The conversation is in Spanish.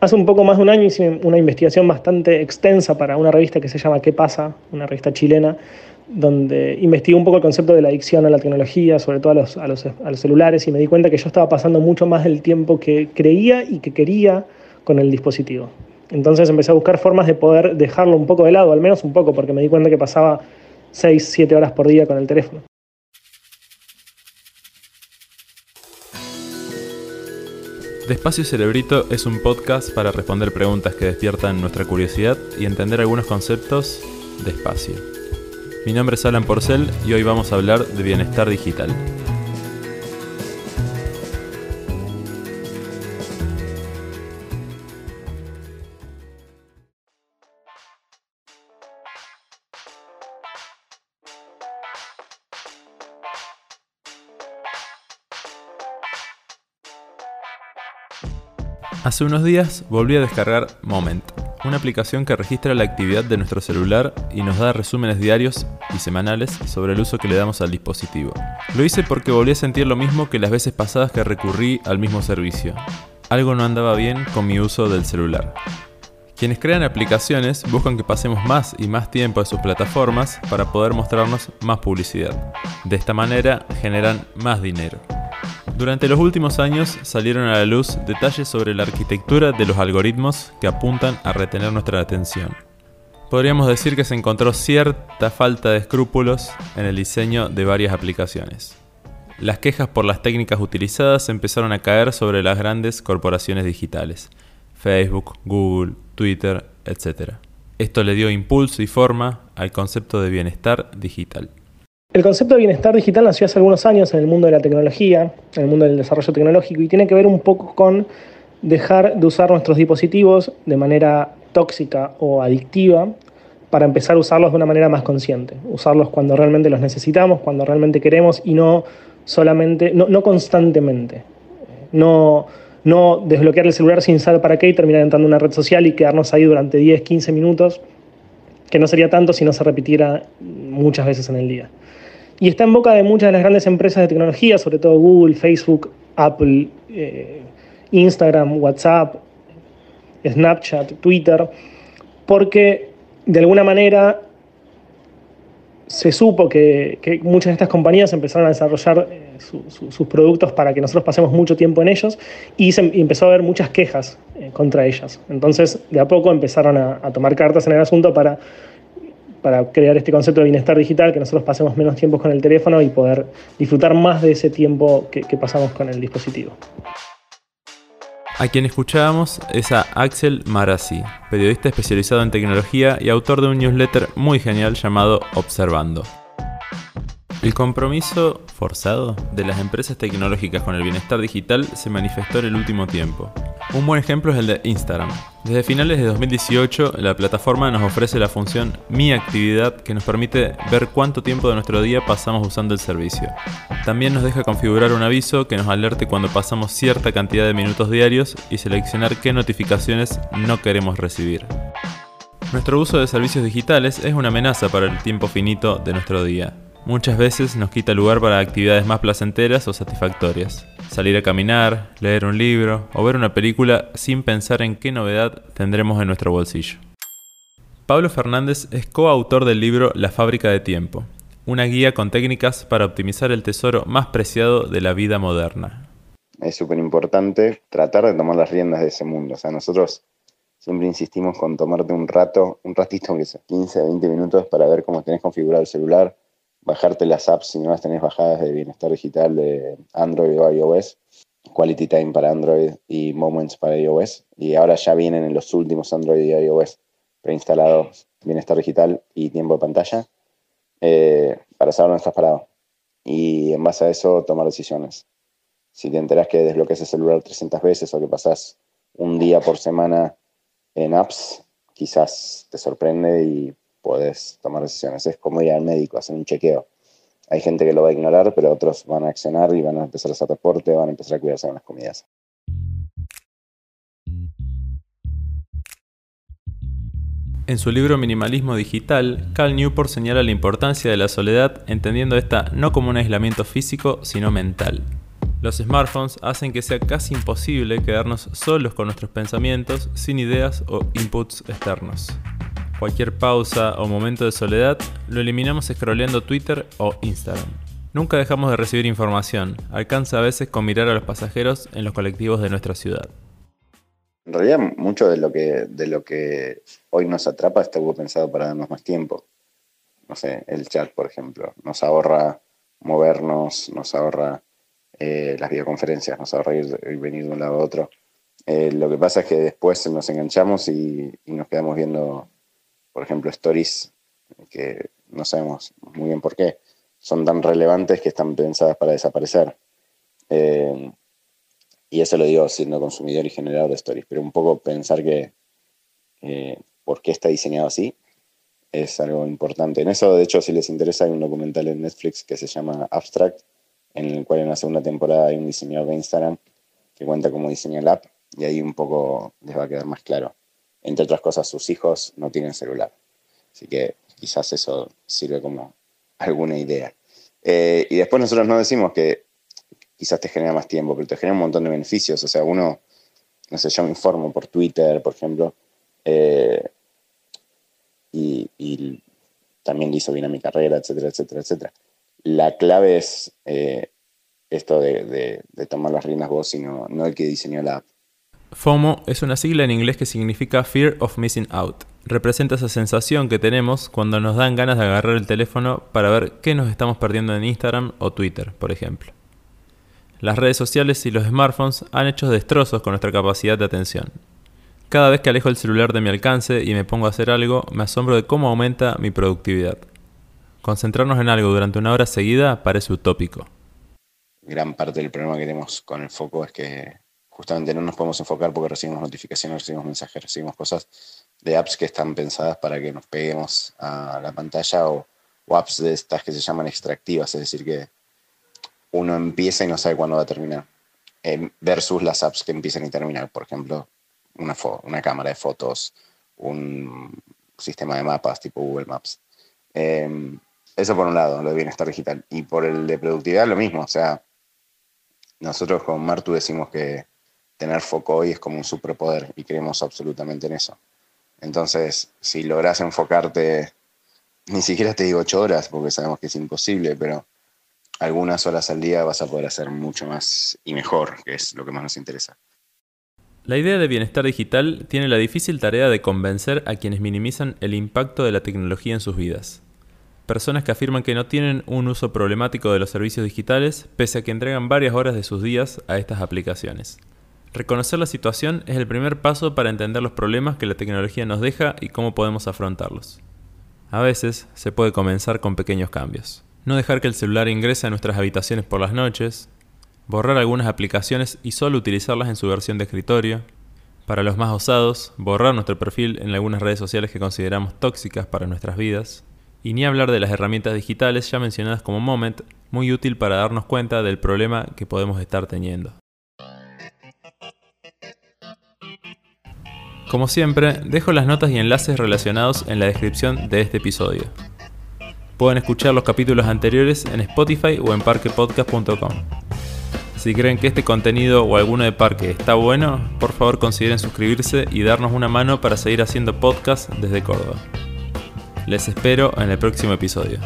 Hace un poco más de un año hice una investigación bastante extensa para una revista que se llama ¿Qué pasa? Una revista chilena, donde investigué un poco el concepto de la adicción a la tecnología, sobre todo a los, a los, a los celulares, y me di cuenta que yo estaba pasando mucho más del tiempo que creía y que quería con el dispositivo. Entonces empecé a buscar formas de poder dejarlo un poco de lado, al menos un poco, porque me di cuenta que pasaba 6, 7 horas por día con el teléfono. Despacio Cerebrito es un podcast para responder preguntas que despiertan nuestra curiosidad y entender algunos conceptos despacio. Mi nombre es Alan Porcel y hoy vamos a hablar de bienestar digital. Hace unos días volví a descargar Moment, una aplicación que registra la actividad de nuestro celular y nos da resúmenes diarios y semanales sobre el uso que le damos al dispositivo. Lo hice porque volví a sentir lo mismo que las veces pasadas que recurrí al mismo servicio. Algo no andaba bien con mi uso del celular. Quienes crean aplicaciones buscan que pasemos más y más tiempo en sus plataformas para poder mostrarnos más publicidad. De esta manera generan más dinero. Durante los últimos años salieron a la luz detalles sobre la arquitectura de los algoritmos que apuntan a retener nuestra atención. Podríamos decir que se encontró cierta falta de escrúpulos en el diseño de varias aplicaciones. Las quejas por las técnicas utilizadas empezaron a caer sobre las grandes corporaciones digitales, Facebook, Google, Twitter, etc. Esto le dio impulso y forma al concepto de bienestar digital. El concepto de bienestar digital nació hace algunos años en el mundo de la tecnología, en el mundo del desarrollo tecnológico, y tiene que ver un poco con dejar de usar nuestros dispositivos de manera tóxica o adictiva para empezar a usarlos de una manera más consciente. Usarlos cuando realmente los necesitamos, cuando realmente queremos y no solamente, no, constantemente. No, no desbloquear el celular sin saber para qué y terminar entrando en una red social y quedarnos ahí durante 10, 15 minutos, que no sería tanto si no se repitiera muchas veces en el día. Y está en boca de muchas de las grandes empresas de tecnología, sobre todo Google, Facebook, Apple, eh, Instagram, WhatsApp, Snapchat, Twitter, porque de alguna manera se supo que, muchas de estas compañías empezaron a desarrollar eh, sus productos para que nosotros pasemos mucho tiempo en ellos y, se, empezó a haber muchas quejas eh, contra ellas. Entonces, de a poco empezaron a tomar cartas en el asunto para para crear este concepto de bienestar digital, que nosotros pasemos menos tiempo con el teléfono y poder disfrutar más de ese tiempo que, pasamos con el dispositivo. A quien escuchábamos es a Axel Marazzi, periodista especializado en tecnología y autor de un newsletter muy genial llamado Observando. El compromiso forzado de las empresas tecnológicas con el bienestar digital se manifestó en el último tiempo. Un buen ejemplo es el de Instagram. Desde finales de 2018, la plataforma nos ofrece la función Mi Actividad que nos permite ver cuánto tiempo de nuestro día pasamos usando el servicio. También nos deja configurar un aviso que nos alerte cuando pasamos cierta cantidad de minutos diarios y seleccionar qué notificaciones no queremos recibir. Nuestro uso de servicios digitales es una amenaza para el tiempo finito de nuestro día. Muchas veces nos quita lugar para actividades más placenteras o satisfactorias. Salir a caminar, leer un libro o ver una película sin pensar en qué novedad tendremos en nuestro bolsillo. Pablo Fernández es coautor del libro La fábrica de tiempo, una guía con técnicas para optimizar el tesoro más preciado de la vida moderna. Es súper importante tratar de tomar las riendas de ese mundo. O sea, nosotros siempre insistimos con tomarte un rato, un ratito, que sea 15, 20 minutos para ver cómo tenés configurado el celular, bajarte las apps si no las tenés bajadas de bienestar digital de Android o iOS, Quality Time para Android y Moments para iOS. Y ahora ya vienen en los últimos Android y iOS preinstalados bienestar digital y tiempo de pantalla eh, para saber dónde estás parado. Y en base a eso tomar decisiones. Si te enteras que desbloqueas el celular 300 veces o que pasas un día por semana en apps, quizás te sorprende y puedes tomar decisiones. Es como ir al médico, hacer un chequeo. Hay gente que lo va a ignorar, pero otros van a accionar y van a empezar a hacer deporte, van a empezar a cuidarse en las comidas. En su libro Minimalismo Digital, Cal Newport señala la importancia de la soledad entendiendo esta no como un aislamiento físico, sino mental. Los smartphones hacen que sea casi imposible quedarnos solos con nuestros pensamientos sin ideas o inputs externos. Cualquier pausa o momento de soledad lo eliminamos scrolleando Twitter o Instagram. Nunca dejamos de recibir información, alcanza a veces con mirar a los pasajeros en los colectivos de nuestra ciudad. En realidad, mucho de lo que, de lo que hoy nos atrapa estuvo pensado para darnos más tiempo. No sé, el chat, por ejemplo, nos ahorra movernos, nos ahorra eh, las videoconferencias, nos ahorra ir venir de un lado a otro. Eh, lo que pasa es que después nos enganchamos y, nos quedamos viendo, por ejemplo, stories que no sabemos muy bien por qué. Son tan relevantes que están pensadas para desaparecer. Eh, y eso lo digo siendo consumidor y generador de stories, pero un poco pensar que por qué está diseñado así es algo importante. En eso, de hecho, si les interesa, hay un documental en Netflix que se llama Abstract, en el cual en la segunda temporada hay un diseñador de Instagram que cuenta cómo diseña el app y ahí un poco les va a quedar más claro. Entre otras cosas, sus hijos no tienen celular. Así que quizás eso sirve como alguna idea. Eh, y después nosotros no decimos que quizás te genera más tiempo, pero te genera un montón de beneficios. O sea, uno, no sé, yo me informo por Twitter, por ejemplo, eh, y, y, también le hizo bien a mi carrera, etcétera, etcétera, etcétera la clave es eh, esto de, tomar las riendas vos, sino no el que diseñó la app. FOMO es una sigla en inglés que significa Fear of Missing Out. Representa esa sensación que tenemos cuando nos dan ganas de agarrar el teléfono para ver qué nos estamos perdiendo en Instagram o Twitter, por ejemplo. Las redes sociales y los smartphones han hecho destrozos con nuestra capacidad de atención. Cada vez que alejo el celular de mi alcance y me pongo a hacer algo, me asombro de cómo aumenta mi productividad. Concentrarnos en algo durante una hora seguida parece utópico. Gran parte del problema que tenemos con el foco es que justamente no nos podemos enfocar porque recibimos notificaciones, recibimos mensajes, recibimos cosas de apps que están pensadas para que nos peguemos a la pantalla o, apps de estas que se llaman extractivas, es decir, que uno empieza y no sabe cuándo va a terminar, em, versus las apps que empiezan y terminan, por ejemplo, una, una cámara de fotos, un sistema de mapas tipo Google Maps. Em, eso por un lado, lo de bienestar digital. Y por el de productividad, lo mismo. O sea, nosotros con Martu decimos que tener foco hoy es como un superpoder y creemos absolutamente en eso. Entonces, si logras enfocarte, ni siquiera te digo ocho horas, porque sabemos que es imposible, pero algunas horas al día vas a poder hacer mucho más y mejor, que es lo que más nos interesa. La idea de bienestar digital tiene la difícil tarea de convencer a quienes minimizan el impacto de la tecnología en sus vidas personas que afirman que no tienen un uso problemático de los servicios digitales, pese a que entregan varias horas de sus días a estas aplicaciones. Reconocer la situación es el primer paso para entender los problemas que la tecnología nos deja y cómo podemos afrontarlos. A veces se puede comenzar con pequeños cambios. No dejar que el celular ingrese a nuestras habitaciones por las noches, borrar algunas aplicaciones y solo utilizarlas en su versión de escritorio. Para los más osados, borrar nuestro perfil en algunas redes sociales que consideramos tóxicas para nuestras vidas y ni hablar de las herramientas digitales ya mencionadas como Moment, muy útil para darnos cuenta del problema que podemos estar teniendo. Como siempre, dejo las notas y enlaces relacionados en la descripción de este episodio. Pueden escuchar los capítulos anteriores en Spotify o en parquepodcast.com. Si creen que este contenido o alguno de Parque está bueno, por favor consideren suscribirse y darnos una mano para seguir haciendo podcast desde Córdoba. Les espero en el próximo episodio.